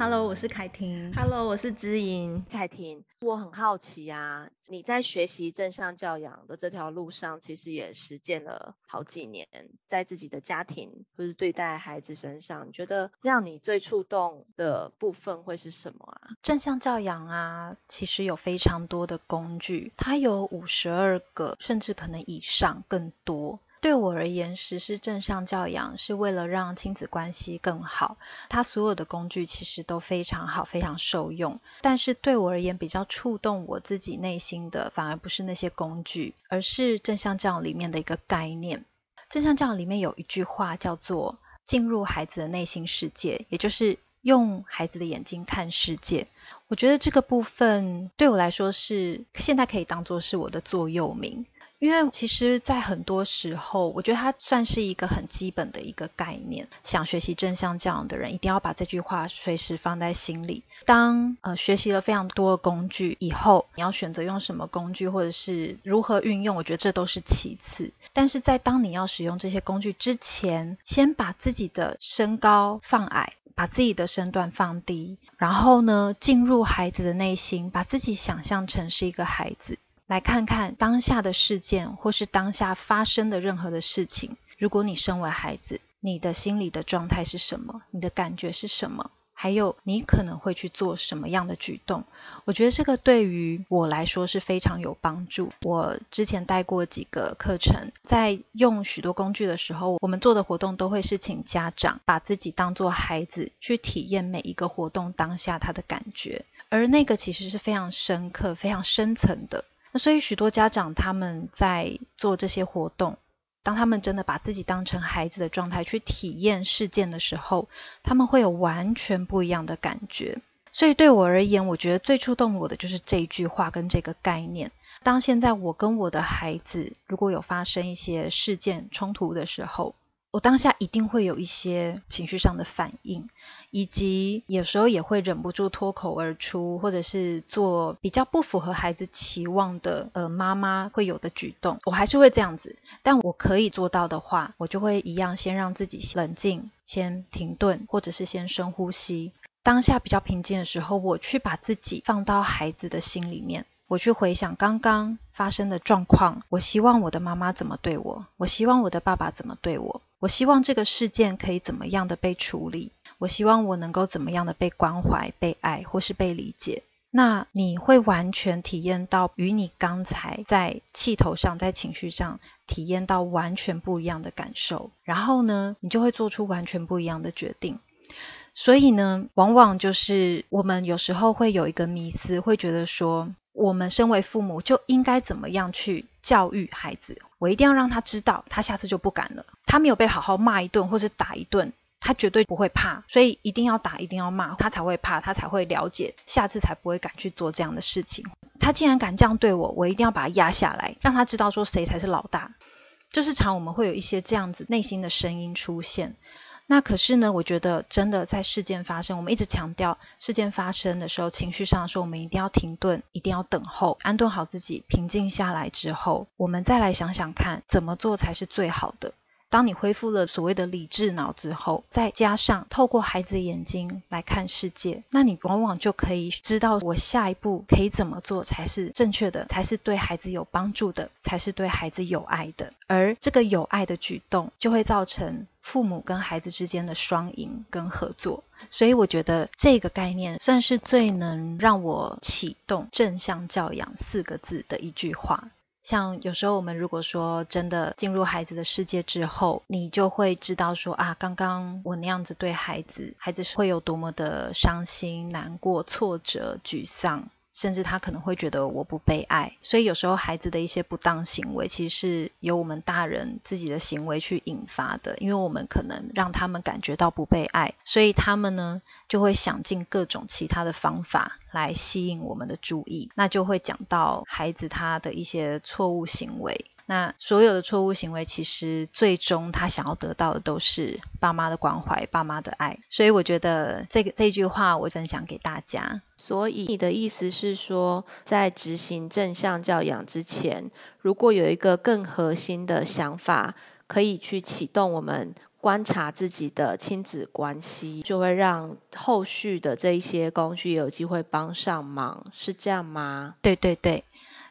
Hello，我是凯婷。Hello，我是知音。凯婷，我很好奇啊，你在学习正向教养的这条路上，其实也实践了好几年，在自己的家庭或是对待孩子身上，你觉得让你最触动的部分会是什么啊？正向教养啊，其实有非常多的工具，它有五十二个，甚至可能以上更多。对我而言，实施正向教养是为了让亲子关系更好。它所有的工具其实都非常好，非常受用。但是对我而言，比较触动我自己内心的，反而不是那些工具，而是正向教养里面的一个概念。正向教养里面有一句话叫做“进入孩子的内心世界”，也就是用孩子的眼睛看世界。我觉得这个部分对我来说是现在可以当做是我的座右铭。因为其实，在很多时候，我觉得它算是一个很基本的一个概念。想学习正向教养的人，一定要把这句话随时放在心里。当呃学习了非常多的工具以后，你要选择用什么工具，或者是如何运用，我觉得这都是其次。但是在当你要使用这些工具之前，先把自己的身高放矮，把自己的身段放低，然后呢，进入孩子的内心，把自己想象成是一个孩子。来看看当下的事件，或是当下发生的任何的事情。如果你身为孩子，你的心理的状态是什么？你的感觉是什么？还有你可能会去做什么样的举动？我觉得这个对于我来说是非常有帮助。我之前带过几个课程，在用许多工具的时候，我们做的活动都会是请家长把自己当做孩子去体验每一个活动当下他的感觉，而那个其实是非常深刻、非常深层的。那所以许多家长他们在做这些活动，当他们真的把自己当成孩子的状态去体验事件的时候，他们会有完全不一样的感觉。所以对我而言，我觉得最触动我的就是这一句话跟这个概念。当现在我跟我的孩子如果有发生一些事件冲突的时候，我当下一定会有一些情绪上的反应，以及有时候也会忍不住脱口而出，或者是做比较不符合孩子期望的，呃，妈妈会有的举动。我还是会这样子，但我可以做到的话，我就会一样先让自己冷静，先停顿，或者是先深呼吸。当下比较平静的时候，我去把自己放到孩子的心里面。我去回想刚刚发生的状况，我希望我的妈妈怎么对我，我希望我的爸爸怎么对我，我希望这个事件可以怎么样的被处理，我希望我能够怎么样的被关怀、被爱或是被理解。那你会完全体验到与你刚才在气头上、在情绪上体验到完全不一样的感受，然后呢，你就会做出完全不一样的决定。所以呢，往往就是我们有时候会有一个迷思，会觉得说，我们身为父母就应该怎么样去教育孩子？我一定要让他知道，他下次就不敢了。他没有被好好骂一顿或是打一顿，他绝对不会怕。所以一定要打，一定要骂，他才会怕，他才会了解，下次才不会敢去做这样的事情。他既然敢这样对我，我一定要把他压下来，让他知道说谁才是老大。就是常我们会有一些这样子内心的声音出现。那可是呢，我觉得真的在事件发生，我们一直强调事件发生的时候，情绪上说，我们一定要停顿，一定要等候，安顿好自己，平静下来之后，我们再来想想看，怎么做才是最好的。当你恢复了所谓的理智脑之后，再加上透过孩子眼睛来看世界，那你往往就可以知道我下一步可以怎么做才是正确的，才是对孩子有帮助的，才是对孩子有爱的。而这个有爱的举动，就会造成父母跟孩子之间的双赢跟合作。所以我觉得这个概念算是最能让我启动正向教养四个字的一句话。像有时候我们如果说真的进入孩子的世界之后，你就会知道说啊，刚刚我那样子对孩子，孩子是会有多么的伤心、难过、挫折、沮丧。甚至他可能会觉得我不被爱，所以有时候孩子的一些不当行为，其实是由我们大人自己的行为去引发的。因为我们可能让他们感觉到不被爱，所以他们呢就会想尽各种其他的方法来吸引我们的注意。那就会讲到孩子他的一些错误行为。那所有的错误行为，其实最终他想要得到的都是爸妈的关怀、爸妈的爱。所以我觉得这个这句话我分享给大家。所以你的意思是说，在执行正向教养之前，如果有一个更核心的想法可以去启动我们观察自己的亲子关系，就会让后续的这一些工具有机会帮上忙，是这样吗？对对对。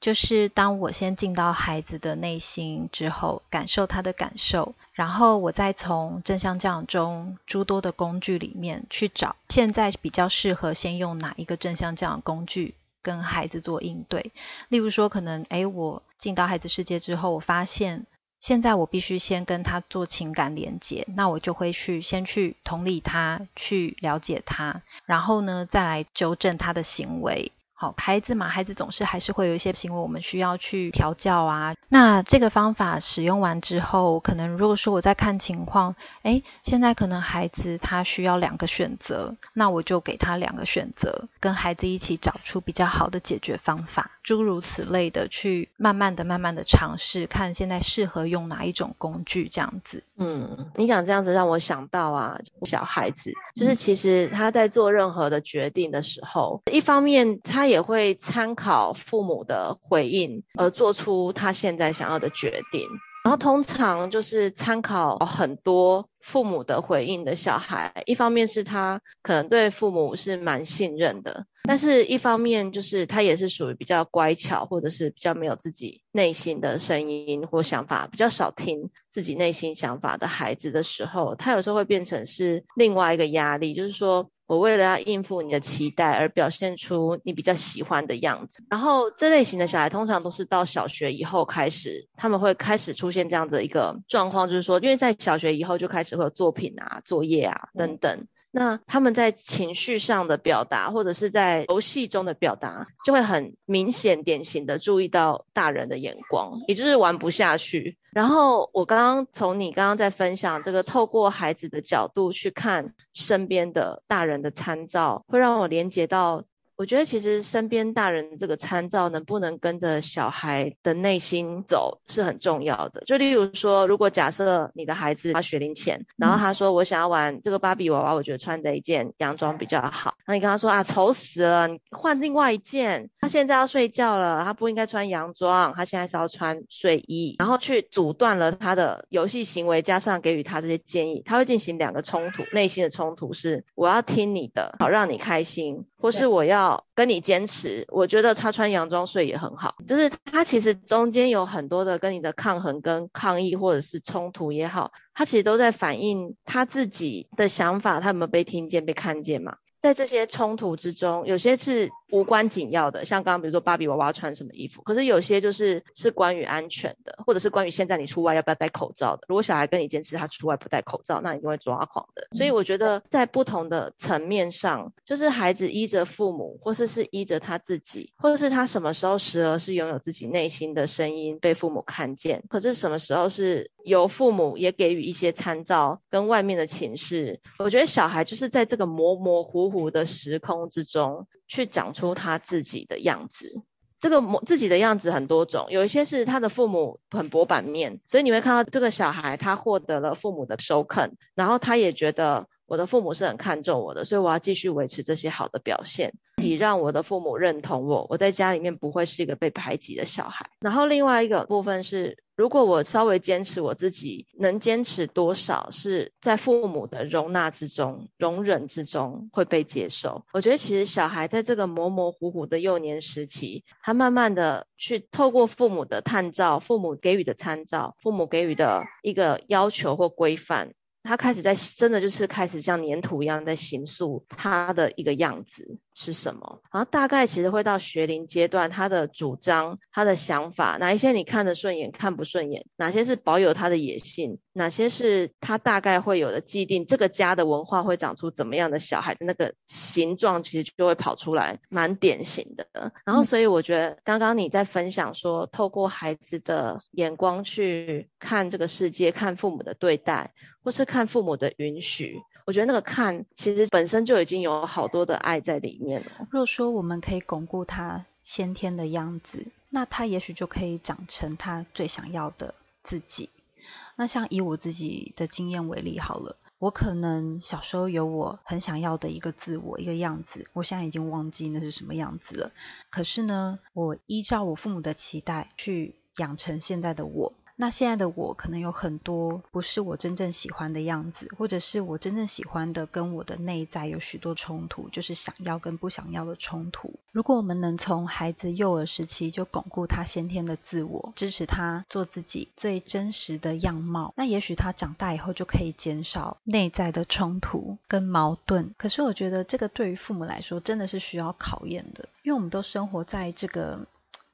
就是当我先进到孩子的内心之后，感受他的感受，然后我再从正向教养中诸多的工具里面去找，现在比较适合先用哪一个正向教养工具跟孩子做应对。例如说，可能诶，我进到孩子世界之后，我发现现在我必须先跟他做情感连接，那我就会去先去同理他，去了解他，然后呢，再来纠正他的行为。好，孩子嘛，孩子总是还是会有一些行为，我们需要去调教啊。那这个方法使用完之后，可能如果说我在看情况，诶，现在可能孩子他需要两个选择，那我就给他两个选择，跟孩子一起找出比较好的解决方法，诸如此类的，去慢慢的、慢慢的尝试，看现在适合用哪一种工具，这样子。嗯，你讲这样子让我想到啊，小孩子就是其实他在做任何的决定的时候，一方面他。也会参考父母的回应而做出他现在想要的决定，然后通常就是参考很多父母的回应的小孩，一方面是他可能对父母是蛮信任的，但是一方面就是他也是属于比较乖巧，或者是比较没有自己内心的声音或想法，比较少听自己内心想法的孩子的时候，他有时候会变成是另外一个压力，就是说。我为了要应付你的期待而表现出你比较喜欢的样子，然后这类型的小孩通常都是到小学以后开始，他们会开始出现这样的一个状况，就是说，因为在小学以后就开始会有作品啊、作业啊等等。那他们在情绪上的表达，或者是在游戏中的表达，就会很明显、典型的注意到大人的眼光，也就是玩不下去。然后我刚刚从你刚刚在分享这个，透过孩子的角度去看身边的大人的参照，会让我连接到。我觉得其实身边大人这个参照能不能跟着小孩的内心走是很重要的。就例如说，如果假设你的孩子他学龄前，然后他说我想要玩这个芭比娃娃，我觉得穿这一件洋装比较好。那你跟他说啊，丑死了，你换另外一件。他现在要睡觉了，他不应该穿洋装，他现在是要穿睡衣。然后去阻断了他的游戏行为，加上给予他这些建议，他会进行两个冲突，内心的冲突是我要听你的，好让你开心。或是我要跟你坚持，我觉得他穿洋装睡也很好，就是他其实中间有很多的跟你的抗衡、跟抗议或者是冲突也好，他其实都在反映他自己的想法，他有没有被听见、被看见嘛？在这些冲突之中，有些是无关紧要的，像刚刚比如说芭比娃娃穿什么衣服，可是有些就是是关于安全的，或者是关于现在你出外要不要戴口罩的。如果小孩跟你坚持他出外不戴口罩，那你就会抓狂的。所以我觉得在不同的层面上，就是孩子依着父母，或是是依着他自己，或者是他什么时候时而是拥有自己内心的声音被父母看见，可是什么时候是由父母也给予一些参照跟外面的情势。我觉得小孩就是在这个模模糊糊的时空之中，去长出他自己的样子。这个模自己的样子很多种，有一些是他的父母很薄板面，所以你会看到这个小孩他获得了父母的首肯，然后他也觉得我的父母是很看重我的，所以我要继续维持这些好的表现，以让我的父母认同我，我在家里面不会是一个被排挤的小孩。然后另外一个部分是。如果我稍微坚持我自己，能坚持多少是在父母的容纳之中、容忍之中会被接受。我觉得其实小孩在这个模模糊糊的幼年时期，他慢慢的去透过父母的探照、父母给予的参照、父母给予的一个要求或规范。他开始在真的就是开始像粘土一样在形塑他的一个样子。是什么，然后大概其实会到学龄阶段，他的主张、他的想法，哪一些你看得顺眼、看不顺眼，哪些是保有他的野性，哪些是他大概会有的既定，这个家的文化会长出怎么样的小孩的那个形状，其实就会跑出来，蛮典型的。然后所以我觉得刚刚你在分享说，透过孩子的眼光去看这个世界，看父母的对待。或是看父母的允许，我觉得那个看其实本身就已经有好多的爱在里面了。如果说我们可以巩固他先天的样子，那他也许就可以长成他最想要的自己。那像以我自己的经验为例好了，我可能小时候有我很想要的一个自我，一个样子，我现在已经忘记那是什么样子了。可是呢，我依照我父母的期待去养成现在的我。那现在的我可能有很多不是我真正喜欢的样子，或者是我真正喜欢的跟我的内在有许多冲突，就是想要跟不想要的冲突。如果我们能从孩子幼儿时期就巩固他先天的自我，支持他做自己最真实的样貌，那也许他长大以后就可以减少内在的冲突跟矛盾。可是我觉得这个对于父母来说真的是需要考验的，因为我们都生活在这个。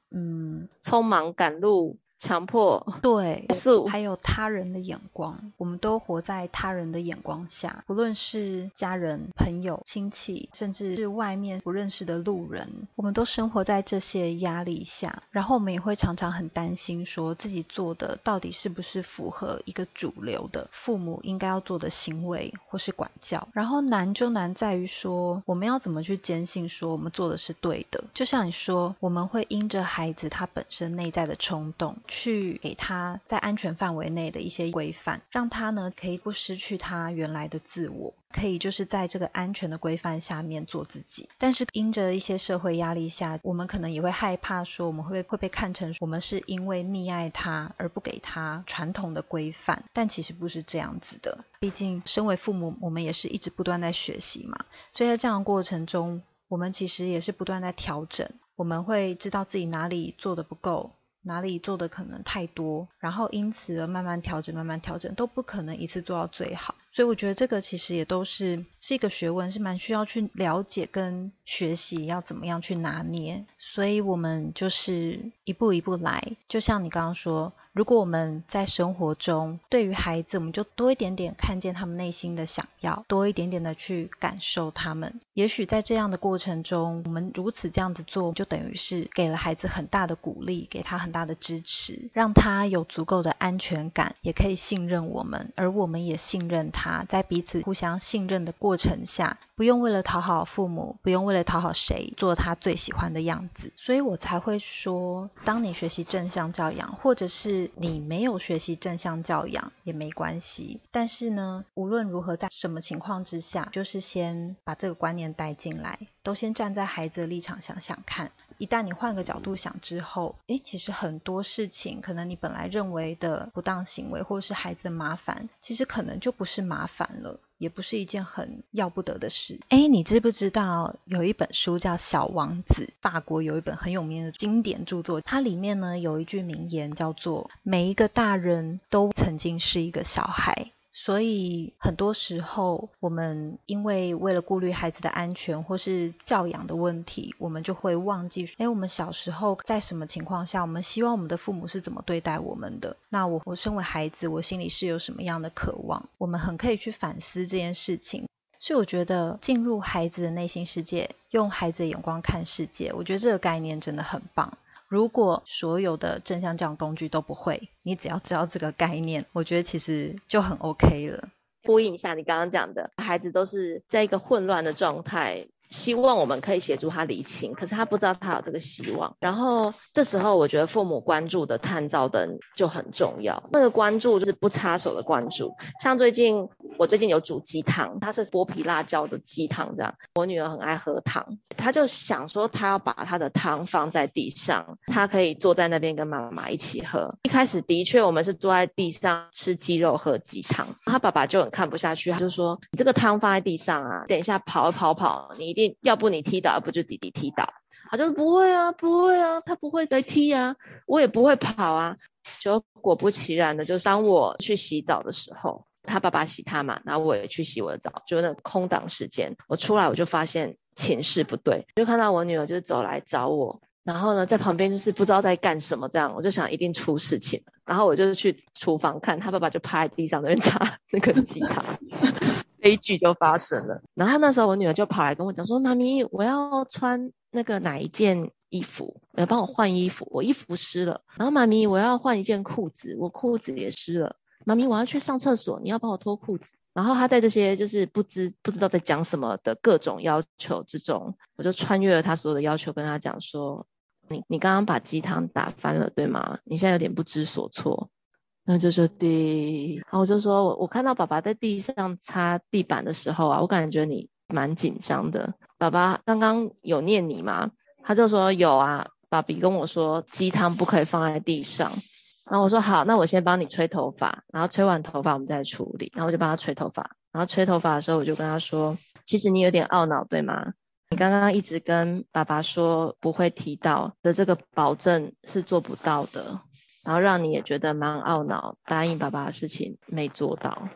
嗯，匆忙赶路。强迫对，素还有他人的眼光，我们都活在他人的眼光下，不论是家人、朋友、亲戚，甚至是外面不认识的路人，我们都生活在这些压力下。然后我们也会常常很担心，说自己做的到底是不是符合一个主流的父母应该要做的行为或是管教。然后难就难在于说，我们要怎么去坚信说我们做的是对的？就像你说，我们会因着孩子他本身内在的冲动。去给他在安全范围内的一些规范，让他呢可以不失去他原来的自我，可以就是在这个安全的规范下面做自己。但是因着一些社会压力下，我们可能也会害怕说，我们会会被看成我们是因为溺爱他而不给他传统的规范，但其实不是这样子的。毕竟身为父母，我们也是一直不断在学习嘛，所以在这样的过程中，我们其实也是不断在调整。我们会知道自己哪里做得不够。哪里做的可能太多，然后因此而慢慢调整，慢慢调整，都不可能一次做到最好。所以我觉得这个其实也都是是一个学问，是蛮需要去了解跟学习要怎么样去拿捏。所以我们就是一步一步来，就像你刚刚说。如果我们在生活中对于孩子，我们就多一点点看见他们内心的想要，多一点点的去感受他们。也许在这样的过程中，我们如此这样子做，就等于是给了孩子很大的鼓励，给他很大的支持，让他有足够的安全感，也可以信任我们，而我们也信任他。在彼此互相信任的过程下，不用为了讨好父母，不用为了讨好谁，做他最喜欢的样子。所以我才会说，当你学习正向教养，或者是你没有学习正向教养也没关系，但是呢，无论如何，在什么情况之下，就是先把这个观念带进来，都先站在孩子的立场想想看。一旦你换个角度想之后，诶，其实很多事情，可能你本来认为的不当行为，或者是孩子的麻烦，其实可能就不是麻烦了。也不是一件很要不得的事。哎，你知不知道有一本书叫《小王子》？法国有一本很有名的经典著作，它里面呢有一句名言叫做“每一个大人都曾经是一个小孩”。所以很多时候，我们因为为了顾虑孩子的安全或是教养的问题，我们就会忘记，哎，我们小时候在什么情况下，我们希望我们的父母是怎么对待我们的？那我我身为孩子，我心里是有什么样的渴望？我们很可以去反思这件事情。所以我觉得进入孩子的内心世界，用孩子的眼光看世界，我觉得这个概念真的很棒。如果所有的正向教养工具都不会，你只要知道这个概念，我觉得其实就很 OK 了。呼应一下你刚刚讲的，孩子都是在一个混乱的状态。希望我们可以协助他理清，可是他不知道他有这个希望。然后这时候，我觉得父母关注的探照灯就很重要。那个关注就是不插手的关注。像最近，我最近有煮鸡汤，它是剥皮辣椒的鸡汤这样。我女儿很爱喝汤，她就想说她要把她的汤放在地上，她可以坐在那边跟妈妈一起喝。一开始的确我们是坐在地上吃鸡肉喝鸡汤，她爸爸就很看不下去，他就说：“你这个汤放在地上啊，等一下跑一跑跑，你。”要不你踢倒，要不就弟弟踢倒。他就不会啊，不会啊，他不会再踢啊，我也不会跑啊。就果不其然的，就当我去洗澡的时候，他爸爸洗他嘛，然后我也去洗我的澡，就那空档时间，我出来我就发现情势不对，就看到我女儿就走来找我，然后呢在旁边就是不知道在干什么这样，我就想一定出事情了，然后我就去厨房看，他爸爸就趴在地上那边擦 那个鸡汤。悲剧就发生了，然后那时候我女儿就跑来跟我讲说：“妈咪，我要穿那个哪一件衣服？要帮我换衣服，我衣服湿了。然后妈咪，我要换一件裤子，我裤子也湿了。妈咪，我要去上厕所，你要帮我脱裤子。”然后他在这些就是不知不知道在讲什么的各种要求之中，我就穿越了他所有的要求，跟他讲说：“你你刚刚把鸡汤打翻了，对吗？你现在有点不知所措。”那就说对，然后我就说，我我看到爸爸在地上擦地板的时候啊，我感觉你蛮紧张的。爸爸刚刚有念你吗？他就说有啊，爸比跟我说鸡汤不可以放在地上。然后我说好，那我先帮你吹头发，然后吹完头发我们再处理。然后我就帮他吹头发，然后吹头发的时候我就跟他说，其实你有点懊恼，对吗？你刚刚一直跟爸爸说不会提到的这个保证是做不到的，然后让你也觉得蛮懊恼，答应爸爸的事情没做到。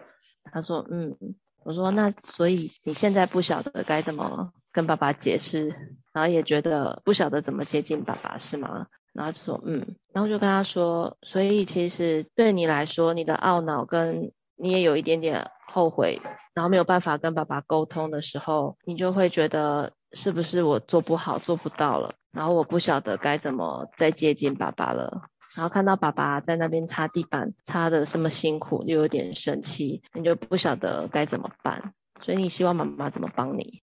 他说嗯，我说那所以你现在不晓得该怎么跟爸爸解释，然后也觉得不晓得怎么接近爸爸是吗？然后就说嗯，然后就跟他说，所以其实对你来说，你的懊恼跟你也有一点点后悔，然后没有办法跟爸爸沟通的时候，你就会觉得是不是我做不好，做不到了，然后我不晓得该怎么再接近爸爸了。然后看到爸爸在那边擦地板，擦的这么辛苦，又有点生气，你就不晓得该怎么办，所以你希望妈妈怎么帮你？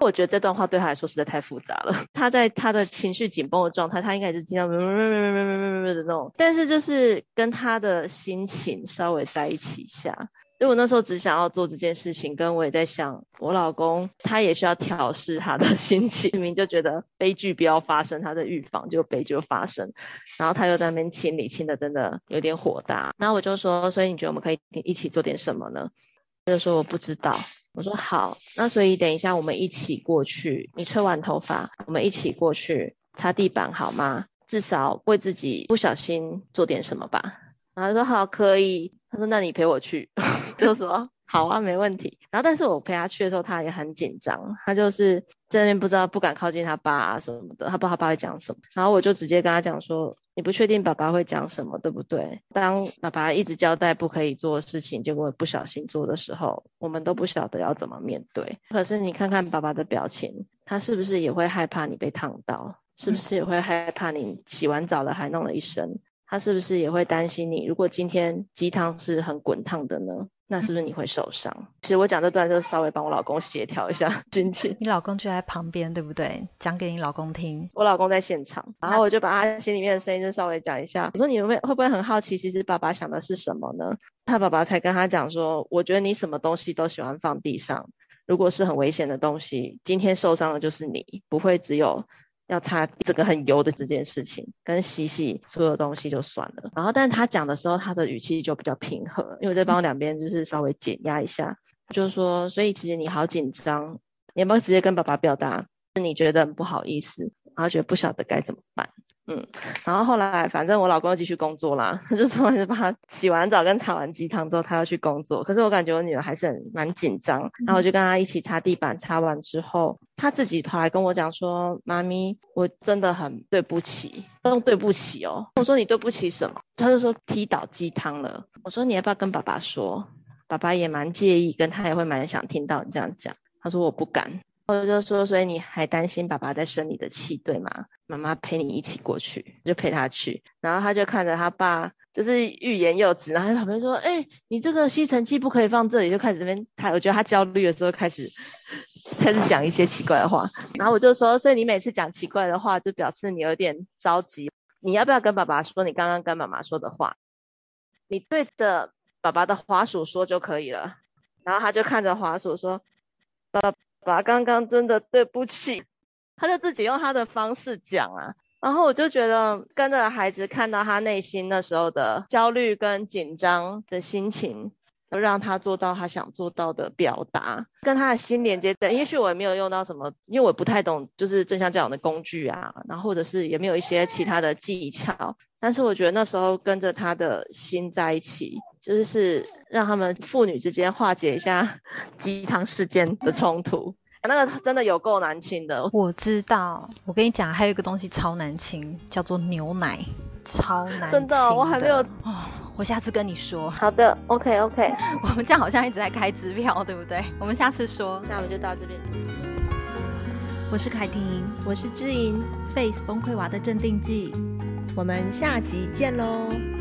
我觉得这段话对他来说实在太复杂了。他在他的情绪紧绷的状态，他应该是听到的那种，但是就是跟他的心情稍微在一起一下。因为我那时候只想要做这件事情，跟我也在想，我老公他也需要调试他的 心情。明明就觉得悲剧不要发生，他在预防，就悲剧发生。然后他又在那边清理，清的真的有点火大。那我就说，所以你觉得我们可以一起做点什么呢？他就说我不知道。我说好，那所以等一下我们一起过去。你吹完头发，我们一起过去擦地板好吗？至少为自己不小心做点什么吧。然后他说好，可以。他说那你陪我去，就说好啊，没问题。然后但是我陪他去的时候，他也很紧张，他就是在那边不知道不敢靠近他爸啊什么的，他不知道他爸会讲什么。然后我就直接跟他讲说。你不确定爸爸会讲什么，对不对？当爸爸一直交代不可以做的事情，结果不小心做的时候，我们都不晓得要怎么面对。可是你看看爸爸的表情，他是不是也会害怕你被烫到？是不是也会害怕你洗完澡了还弄了一身？他是不是也会担心你？如果今天鸡汤是很滚烫的呢？那是不是你会受伤？其实我讲这段就稍微帮我老公协调一下心情。你老公就在旁边，对不对？讲给你老公听。我老公在现场，然后我就把他心里面的声音就稍微讲一下。我说你会会不会很好奇，其实爸爸想的是什么呢？他爸爸才跟他讲说，我觉得你什么东西都喜欢放地上，如果是很危险的东西，今天受伤的就是你，不会只有。要擦这个很油的这件事情，跟洗洗所有东西就算了。然后，但是他讲的时候，他的语气就比较平和，因为我在帮我两边就是稍微减压一下，就是说，所以其实你好紧张，你要不要直接跟爸爸表达，是你觉得很不好意思，然后觉得不晓得该怎么办。嗯，然后后来反正我老公又继续工作啦，他 就说是帮他洗完澡跟擦完鸡汤之后，他要去工作。可是我感觉我女儿还是很蛮紧张，然后我就跟她一起擦地板，擦完之后，她自己跑来跟我讲说：“妈咪，我真的很对不起，用对不起哦。”我说：“你对不起什么？”他就说：“踢倒鸡汤了。”我说：“你要不要跟爸爸说？爸爸也蛮介意，跟他也会蛮想听到你这样讲。”他说：“我不敢。”我就说：“所以你还担心爸爸在生你的气，对吗？”妈妈陪你一起过去，就陪他去，然后他就看着他爸，就是欲言又止，然后在旁边说：“哎、你这个吸尘器不可以放这里。”就开始这边，他我觉得他焦虑的时候开始开始讲一些奇怪的话，然后我就说：“所以你每次讲奇怪的话，就表示你有点着急。你要不要跟爸爸说你刚刚跟妈妈说的话？你对着爸爸的滑鼠说就可以了。”然后他就看着滑鼠说：“爸爸爸刚刚真的对不起。”他就自己用他的方式讲啊，然后我就觉得跟着孩子看到他内心那时候的焦虑跟紧张的心情，就让他做到他想做到的表达，跟他的心连接在。也许我也没有用到什么，因为我不太懂就是正向教养的工具啊，然后或者是也没有一些其他的技巧，但是我觉得那时候跟着他的心在一起，就是是让他们父女之间化解一下 鸡汤事件的冲突。那个真的有够难清的，我知道。我跟你讲，还有一个东西超难清，叫做牛奶，超难亲。真的，我还没有。哦，我下次跟你说。好的，OK OK。我们这样好像一直在开支票，对不对？我们下次说。那我们就到这边。我是凯婷，我是知莹，Face 崩溃娃的镇定剂。我们下集见喽。